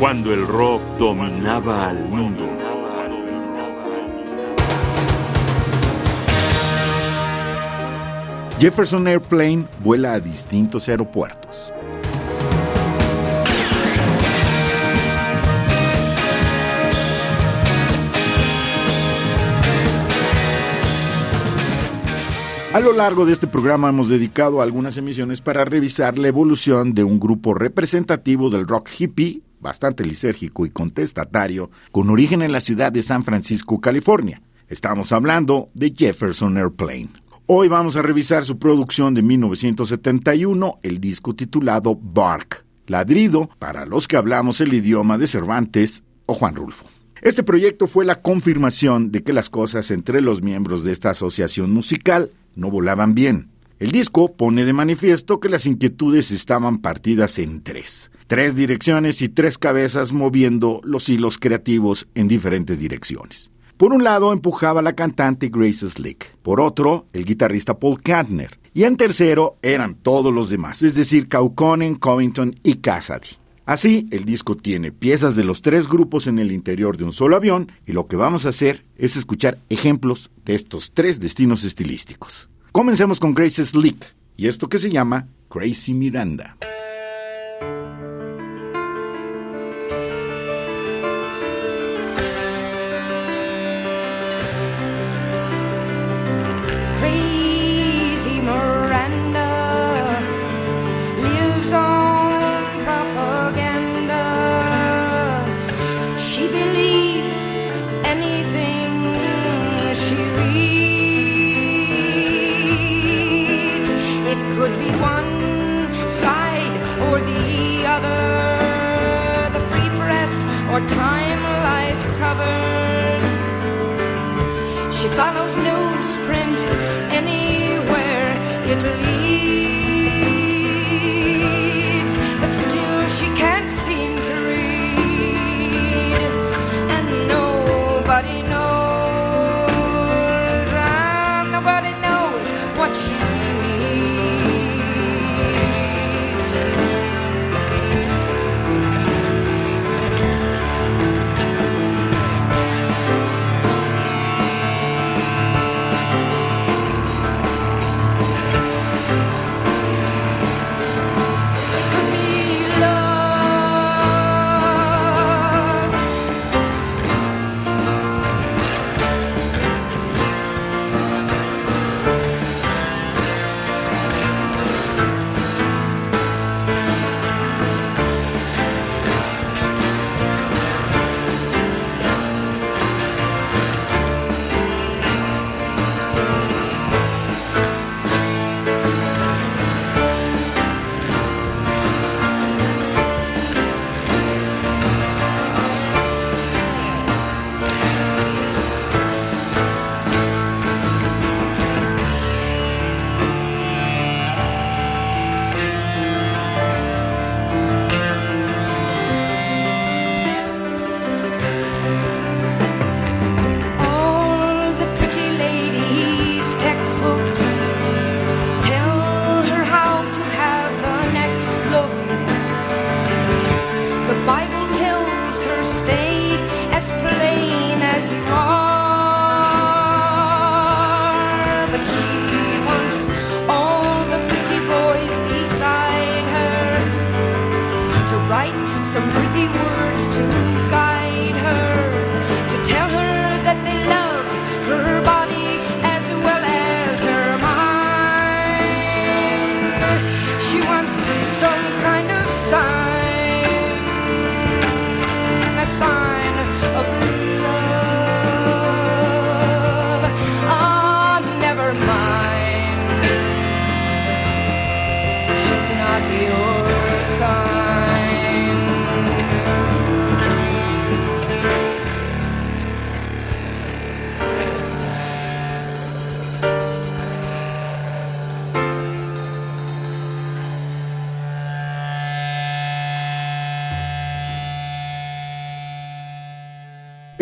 cuando el rock dominaba al mundo. Jefferson Airplane vuela a distintos aeropuertos. A lo largo de este programa hemos dedicado algunas emisiones para revisar la evolución de un grupo representativo del rock hippie, bastante lisérgico y contestatario, con origen en la ciudad de San Francisco, California. Estamos hablando de Jefferson Airplane. Hoy vamos a revisar su producción de 1971, el disco titulado Bark, ladrido para los que hablamos el idioma de Cervantes o Juan Rulfo. Este proyecto fue la confirmación de que las cosas entre los miembros de esta asociación musical no volaban bien. El disco pone de manifiesto que las inquietudes estaban partidas en tres. Tres direcciones y tres cabezas moviendo los hilos creativos en diferentes direcciones. Por un lado empujaba la cantante Grace Slick, por otro el guitarrista Paul Kantner, y en tercero eran todos los demás, es decir, Kaukonen, Covington y Cassidy. Así, el disco tiene piezas de los tres grupos en el interior de un solo avión y lo que vamos a hacer es escuchar ejemplos de estos tres destinos estilísticos. Comencemos con Grace Slick y esto que se llama Crazy Miranda.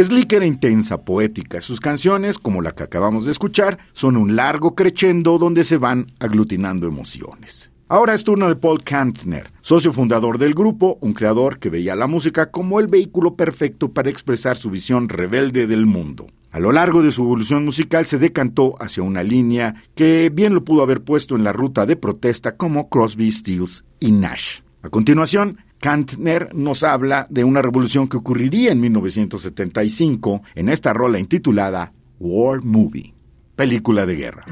Slick era intensa, poética. Sus canciones, como la que acabamos de escuchar, son un largo crescendo donde se van aglutinando emociones. Ahora es turno de Paul Kantner, socio fundador del grupo, un creador que veía la música como el vehículo perfecto para expresar su visión rebelde del mundo. A lo largo de su evolución musical se decantó hacia una línea que bien lo pudo haber puesto en la ruta de protesta como Crosby, Stills y Nash. A continuación, Kantner nos habla de una revolución que ocurriría en 1975 en esta rola intitulada War Movie, película de guerra.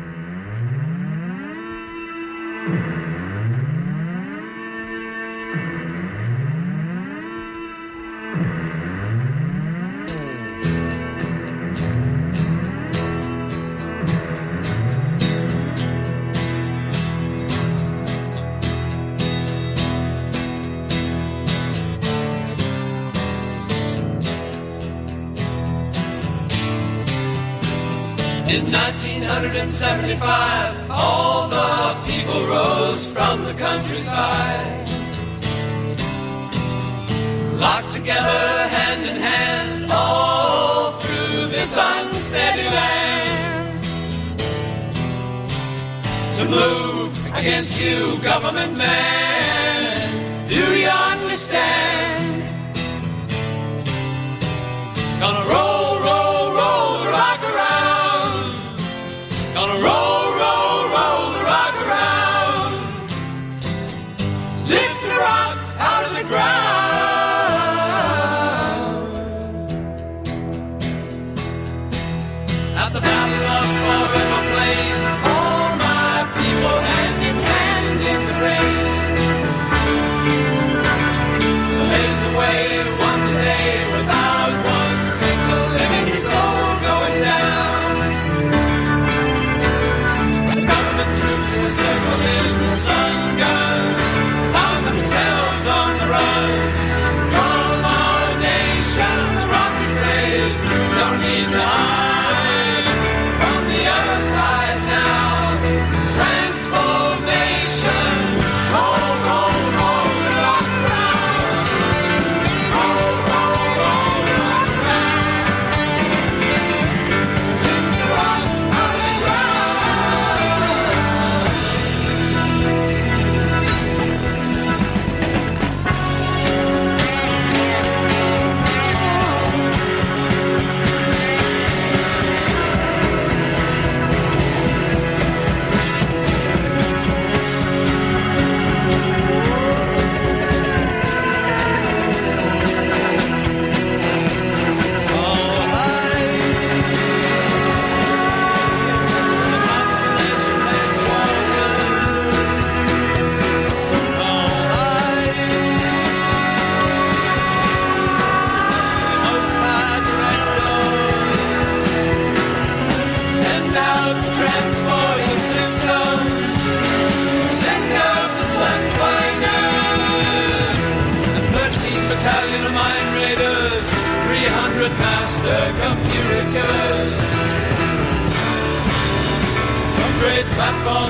In 1975, all the people rose from the countryside. Locked together hand in hand all through this unsteady land. To move against you, government man, do you understand? Gonna roll,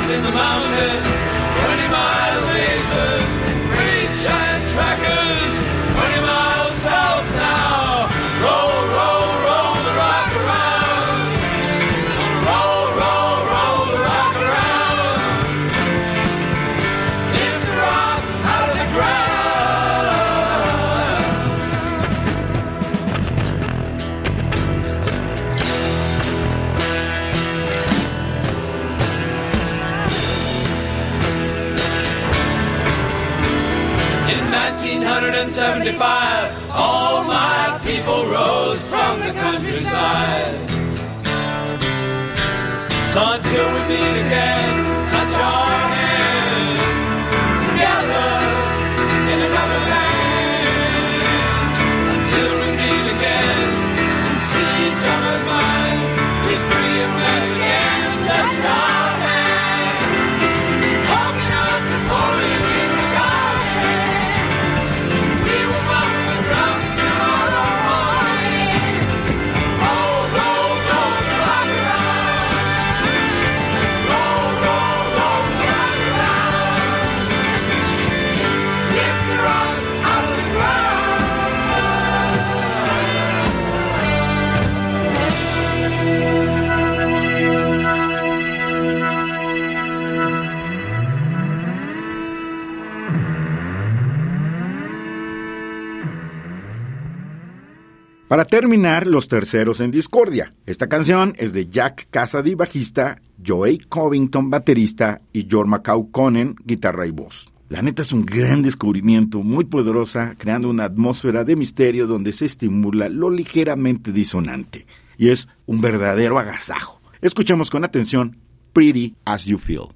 in the mountains. 1975, all my people rose from the countryside. So until we meet again, touch our Para terminar, los terceros en discordia. Esta canción es de Jack Cassidy, bajista, Joey Covington, baterista, y George Macau Conen, guitarra y voz. La neta es un gran descubrimiento, muy poderosa, creando una atmósfera de misterio donde se estimula lo ligeramente disonante. Y es un verdadero agasajo. Escuchemos con atención Pretty As You Feel.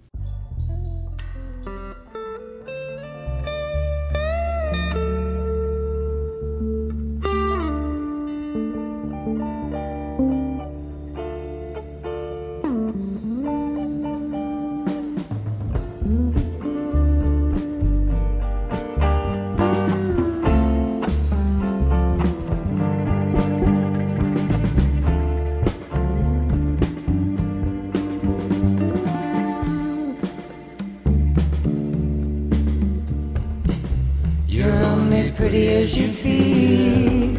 Pretty as you feel.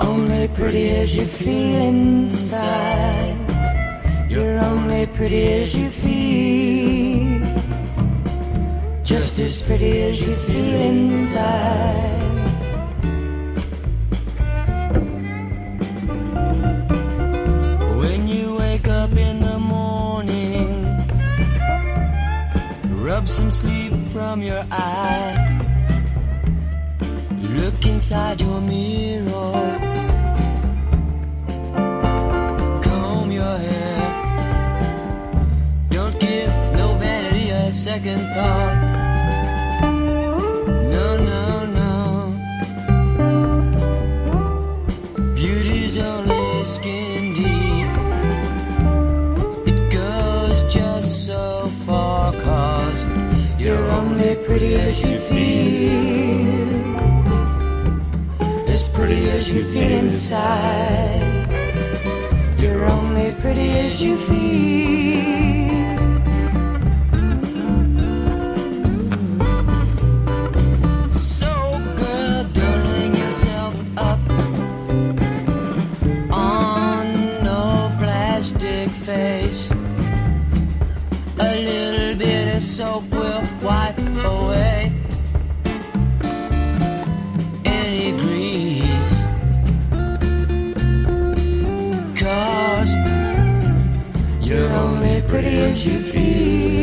Only pretty as you feel inside. You're only pretty as you feel. Just as pretty as you feel inside. When you wake up in the morning. Rub some sleep from your eye. Look inside your mirror. Comb your hair. Don't give no vanity a second thought. Pretty as you feel. As pretty as you feel inside. You're only pretty as you feel you feel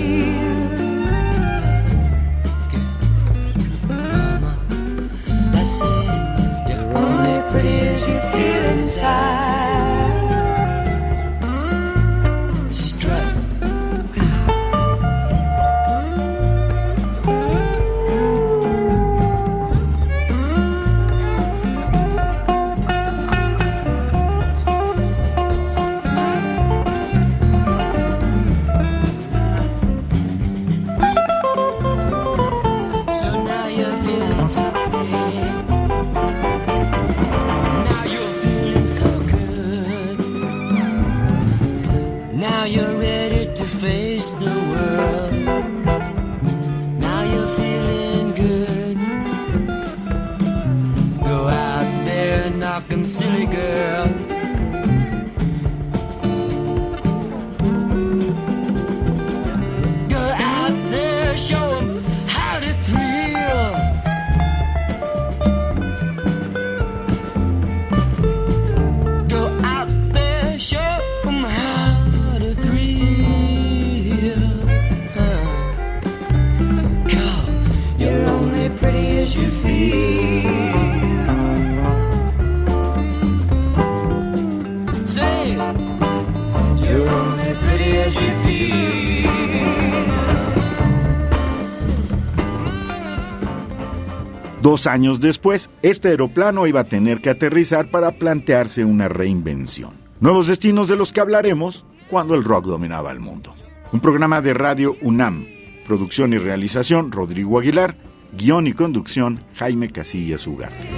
silly, girl. Go out there, show 'em how to thrill. Go out there, show 'em how to thrill. Huh. Go, you're only pretty as you feel. Dos años después, este aeroplano iba a tener que aterrizar para plantearse una reinvención. Nuevos destinos de los que hablaremos cuando el rock dominaba el mundo. Un programa de radio UNAM. Producción y realización Rodrigo Aguilar. Guión y conducción Jaime Casillas Ugarte.